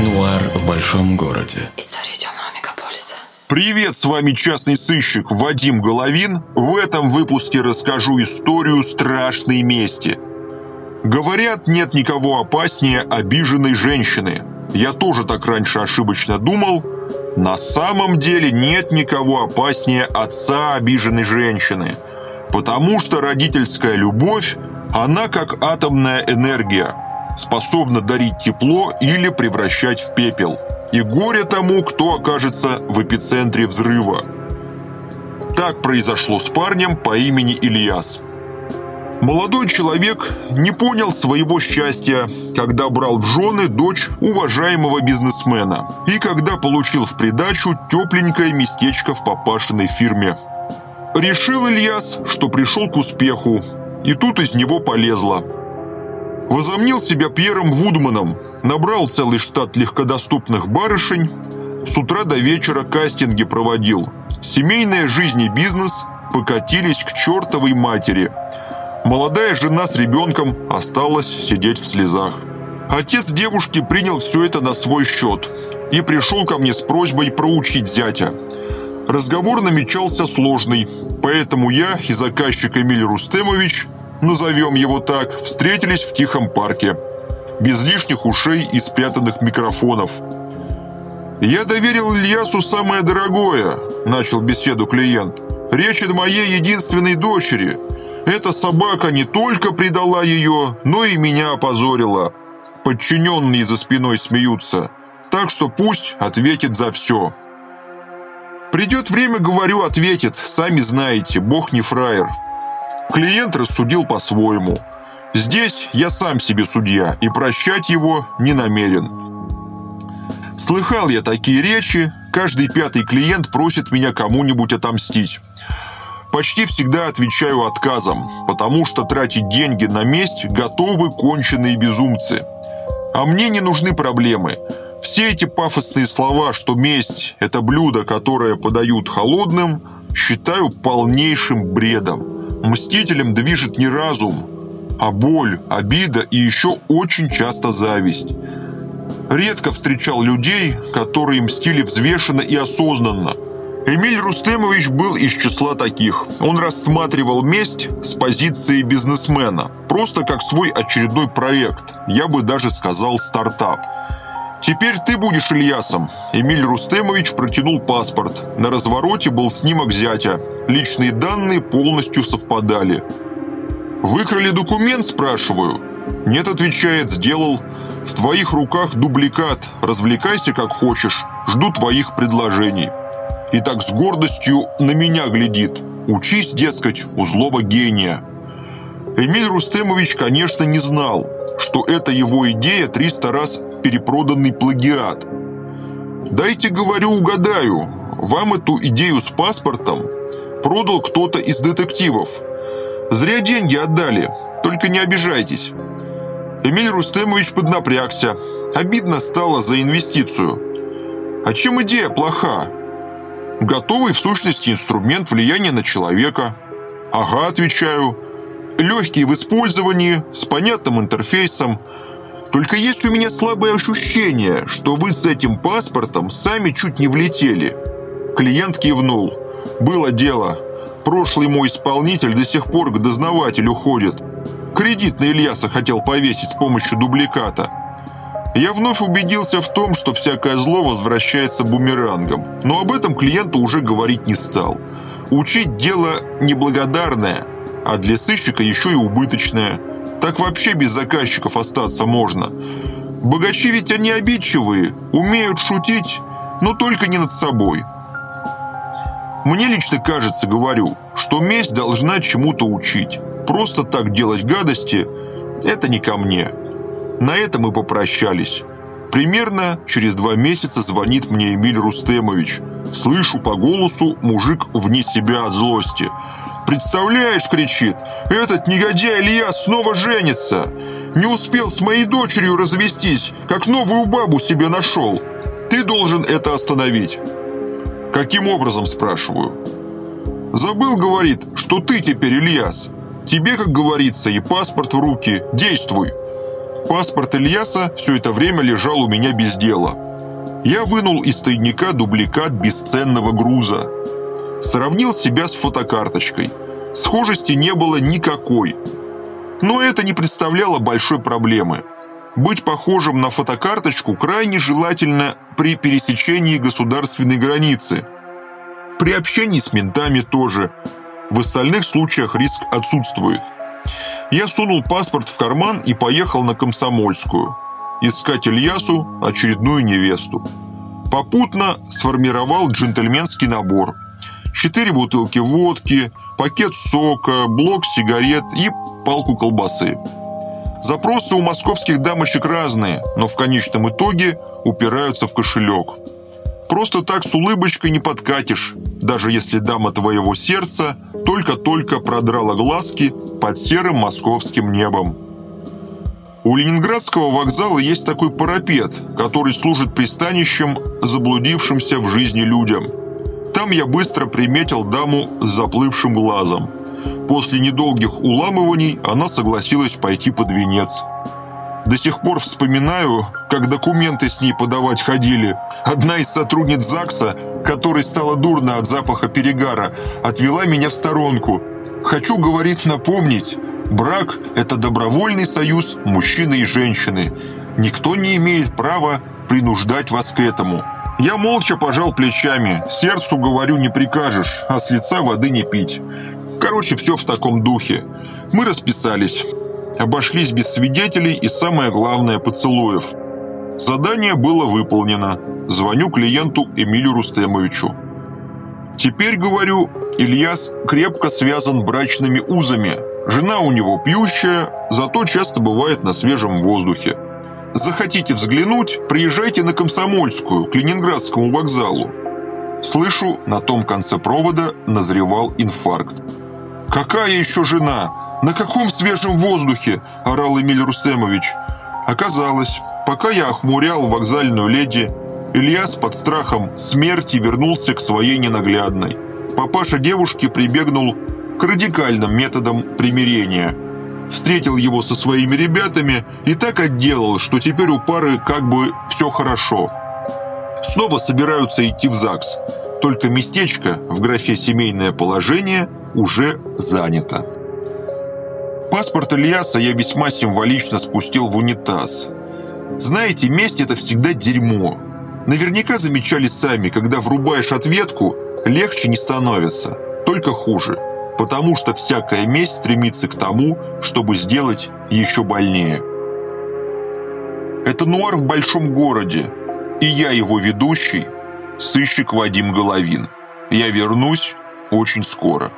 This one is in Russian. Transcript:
Нуар в большом городе. История темного мегаполиса. Привет, с вами частный сыщик Вадим Головин. В этом выпуске расскажу историю страшной мести. Говорят, нет никого опаснее обиженной женщины. Я тоже так раньше ошибочно думал. На самом деле нет никого опаснее отца обиженной женщины. Потому что родительская любовь, она как атомная энергия – способна дарить тепло или превращать в пепел. И горе тому, кто окажется в эпицентре взрыва. Так произошло с парнем по имени Ильяс. Молодой человек не понял своего счастья, когда брал в жены дочь уважаемого бизнесмена и когда получил в придачу тепленькое местечко в папашиной фирме. Решил Ильяс, что пришел к успеху, и тут из него полезло – Возомнил себя Пьером Вудманом, набрал целый штат легкодоступных барышень, с утра до вечера кастинги проводил. Семейная жизнь и бизнес покатились к чертовой матери. Молодая жена с ребенком осталась сидеть в слезах. Отец девушки принял все это на свой счет и пришел ко мне с просьбой проучить зятя. Разговор намечался сложный, поэтому я и заказчик Эмиль Рустемович назовем его так, встретились в тихом парке. Без лишних ушей и спрятанных микрофонов. «Я доверил Ильясу самое дорогое», – начал беседу клиент. «Речь о моей единственной дочери. Эта собака не только предала ее, но и меня опозорила. Подчиненные за спиной смеются. Так что пусть ответит за все». «Придет время, говорю, ответит. Сами знаете, бог не фраер. Клиент рассудил по-своему. Здесь я сам себе судья и прощать его не намерен. Слыхал я такие речи, каждый пятый клиент просит меня кому-нибудь отомстить. Почти всегда отвечаю отказом, потому что тратить деньги на месть готовы конченые безумцы. А мне не нужны проблемы. Все эти пафосные слова, что месть – это блюдо, которое подают холодным, считаю полнейшим бредом. Мстителем движет не разум, а боль, обида и еще очень часто зависть. Редко встречал людей, которые мстили взвешенно и осознанно. Эмиль Рустемович был из числа таких. Он рассматривал месть с позиции бизнесмена, просто как свой очередной проект, я бы даже сказал стартап – «Теперь ты будешь Ильясом». Эмиль Рустемович протянул паспорт. На развороте был снимок зятя. Личные данные полностью совпадали. «Выкрали документ?» – спрашиваю. «Нет», – отвечает, – «сделал. В твоих руках дубликат. Развлекайся как хочешь. Жду твоих предложений». И так с гордостью на меня глядит. Учись, дескать, у злого гения. Эмиль Рустемович, конечно, не знал, что это его идея 300 раз перепроданный плагиат. Дайте, говорю, угадаю, вам эту идею с паспортом продал кто-то из детективов. Зря деньги отдали, только не обижайтесь. Эмиль Рустемович поднапрягся. Обидно стало за инвестицию. А чем идея плоха? Готовый в сущности инструмент влияния на человека. Ага, отвечаю. Легкий в использовании, с понятным интерфейсом – только есть у меня слабое ощущение, что вы с этим паспортом сами чуть не влетели». Клиент кивнул. «Было дело. Прошлый мой исполнитель до сих пор к дознавателю ходит. Кредит на Ильяса хотел повесить с помощью дубликата. Я вновь убедился в том, что всякое зло возвращается бумерангом, но об этом клиенту уже говорить не стал. Учить дело неблагодарное, а для сыщика еще и убыточное – так вообще без заказчиков остаться можно. Богачи ведь они обидчивые, умеют шутить, но только не над собой. Мне лично кажется, говорю, что месть должна чему-то учить. Просто так делать гадости – это не ко мне. На этом мы попрощались. Примерно через два месяца звонит мне Эмиль Рустемович. Слышу по голосу, мужик вне себя от злости – «Представляешь, — кричит, — этот негодяй Илья снова женится! Не успел с моей дочерью развестись, как новую бабу себе нашел! Ты должен это остановить!» «Каким образом?» – спрашиваю. «Забыл, — говорит, — что ты теперь Ильяс. Тебе, как говорится, и паспорт в руки. Действуй. Паспорт Ильяса все это время лежал у меня без дела. Я вынул из тайника дубликат бесценного груза. Сравнил себя с фотокарточкой. Схожести не было никакой. Но это не представляло большой проблемы. Быть похожим на фотокарточку крайне желательно при пересечении государственной границы. При общении с ментами тоже. В остальных случаях риск отсутствует. Я сунул паспорт в карман и поехал на Комсомольскую. Искать Ильясу очередную невесту. Попутно сформировал джентльменский набор. Четыре бутылки водки, пакет сока, блок сигарет и палку колбасы. Запросы у московских дамочек разные, но в конечном итоге упираются в кошелек. Просто так с улыбочкой не подкатишь, даже если дама твоего сердца только-только продрала глазки под серым московским небом. У Ленинградского вокзала есть такой парапет, который служит пристанищем заблудившимся в жизни людям. Там я быстро приметил даму с заплывшим глазом. После недолгих уламываний она согласилась пойти под венец. До сих пор вспоминаю, как документы с ней подавать ходили. Одна из сотрудниц ЗАГСа, которой стало дурно от запаха перегара, отвела меня в сторонку. Хочу, говорит, напомнить, брак – это добровольный союз мужчины и женщины. Никто не имеет права принуждать вас к этому. Я молча пожал плечами. Сердцу, говорю, не прикажешь, а с лица воды не пить. Короче, все в таком духе. Мы расписались. Обошлись без свидетелей и, самое главное, поцелуев. Задание было выполнено. Звоню клиенту Эмилю Рустемовичу. Теперь, говорю, Ильяс крепко связан брачными узами. Жена у него пьющая, зато часто бывает на свежем воздухе. Захотите взглянуть, приезжайте на Комсомольскую, к Ленинградскому вокзалу. Слышу, на том конце провода назревал инфаркт. «Какая еще жена? На каком свежем воздухе?» – орал Эмиль Рустемович. Оказалось, пока я охмурял вокзальную леди, Ильяс под страхом смерти вернулся к своей ненаглядной. Папаша девушки прибегнул к радикальным методам примирения. Встретил его со своими ребятами и так отделал, что теперь у пары как бы все хорошо. Снова собираются идти в ЗАГС. Только местечко в графе «Семейное положение» уже занято. Паспорт Ильяса я весьма символично спустил в унитаз. Знаете, месть – это всегда дерьмо. Наверняка замечали сами, когда врубаешь ответку, легче не становится, только хуже. Потому что всякая месть стремится к тому, чтобы сделать еще больнее. Это нуар в большом городе, и я его ведущий, сыщик Вадим Головин. Я вернусь очень скоро.